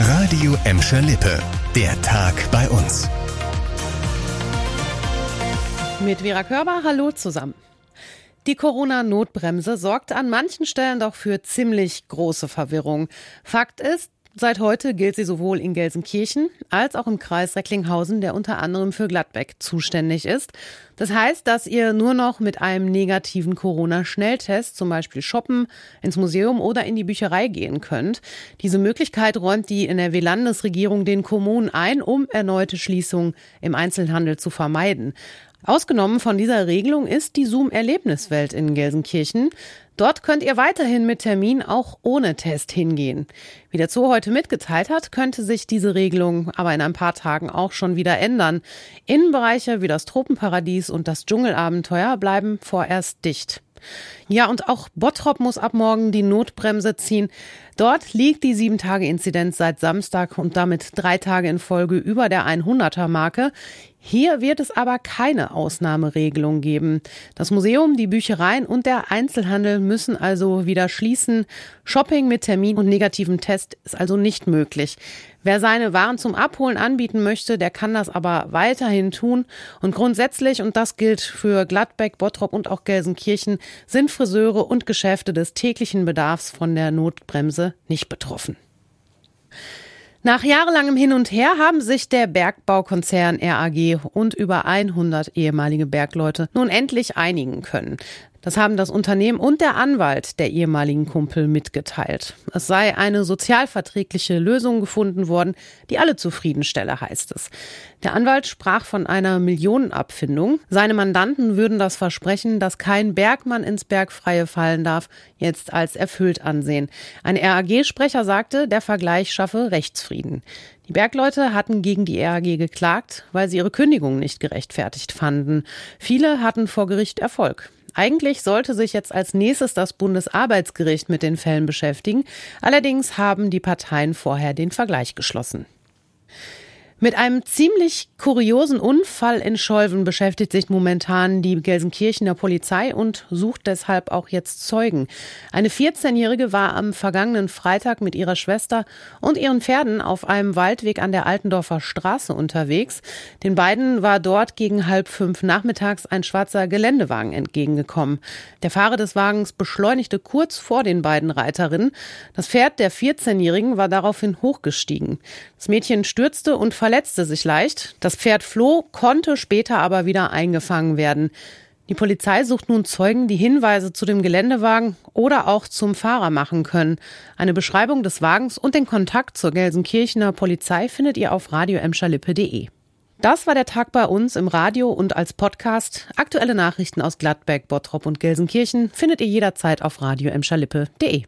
Radio Emscher Lippe. Der Tag bei uns. Mit Vera Körber, hallo zusammen. Die Corona-Notbremse sorgt an manchen Stellen doch für ziemlich große Verwirrung. Fakt ist, Seit heute gilt sie sowohl in Gelsenkirchen als auch im Kreis Recklinghausen, der unter anderem für Gladbeck zuständig ist. Das heißt, dass ihr nur noch mit einem negativen Corona-Schnelltest zum Beispiel shoppen, ins Museum oder in die Bücherei gehen könnt. Diese Möglichkeit räumt die NRW-Landesregierung den Kommunen ein, um erneute Schließungen im Einzelhandel zu vermeiden. Ausgenommen von dieser Regelung ist die Zoom-Erlebniswelt in Gelsenkirchen. Dort könnt ihr weiterhin mit Termin auch ohne Test hingehen. Wie der Zoo heute mitgeteilt hat, könnte sich diese Regelung aber in ein paar Tagen auch schon wieder ändern. Innenbereiche wie das Tropenparadies und das Dschungelabenteuer bleiben vorerst dicht. Ja, und auch Bottrop muss ab morgen die Notbremse ziehen. Dort liegt die 7-Tage-Inzidenz seit Samstag und damit drei Tage in Folge über der 100er-Marke. Hier wird es aber keine Ausnahmeregelung geben. Das Museum, die Büchereien und der Einzelhandel müssen also wieder schließen. Shopping mit Termin und negativem Test ist also nicht möglich. Wer seine Waren zum Abholen anbieten möchte, der kann das aber weiterhin tun. Und grundsätzlich, und das gilt für Gladbeck, Bottrop und auch Gelsenkirchen, sind Friseure und Geschäfte des täglichen Bedarfs von der Notbremse nicht betroffen. Nach jahrelangem Hin und Her haben sich der Bergbaukonzern RAG und über 100 ehemalige Bergleute nun endlich einigen können. Das haben das Unternehmen und der Anwalt der ehemaligen Kumpel mitgeteilt. Es sei eine sozialverträgliche Lösung gefunden worden, die alle zufriedenstelle, heißt es. Der Anwalt sprach von einer Millionenabfindung. Seine Mandanten würden das Versprechen, dass kein Bergmann ins Bergfreie fallen darf, jetzt als erfüllt ansehen. Ein RAG-Sprecher sagte, der Vergleich schaffe Rechtsfrieden. Die Bergleute hatten gegen die RAG geklagt, weil sie ihre Kündigung nicht gerechtfertigt fanden. Viele hatten vor Gericht Erfolg. Eigentlich sollte sich jetzt als nächstes das Bundesarbeitsgericht mit den Fällen beschäftigen. Allerdings haben die Parteien vorher den Vergleich geschlossen. Mit einem ziemlich kuriosen Unfall in Scholven beschäftigt sich momentan die Gelsenkirchener Polizei und sucht deshalb auch jetzt Zeugen. Eine 14-Jährige war am vergangenen Freitag mit ihrer Schwester und ihren Pferden auf einem Waldweg an der Altendorfer Straße unterwegs. Den beiden war dort gegen halb fünf nachmittags ein schwarzer Geländewagen entgegengekommen. Der Fahrer des Wagens beschleunigte kurz vor den beiden Reiterinnen. Das Pferd der 14-Jährigen war daraufhin hochgestiegen. Das Mädchen stürzte und verletzte sich leicht. Das Pferd floh, konnte später aber wieder eingefangen werden. Die Polizei sucht nun Zeugen, die Hinweise zu dem Geländewagen oder auch zum Fahrer machen können. Eine Beschreibung des Wagens und den Kontakt zur Gelsenkirchener Polizei findet ihr auf radioemscherlippe.de. Das war der Tag bei uns im Radio und als Podcast. Aktuelle Nachrichten aus Gladbeck, Bottrop und Gelsenkirchen findet ihr jederzeit auf radioemscherlippe.de.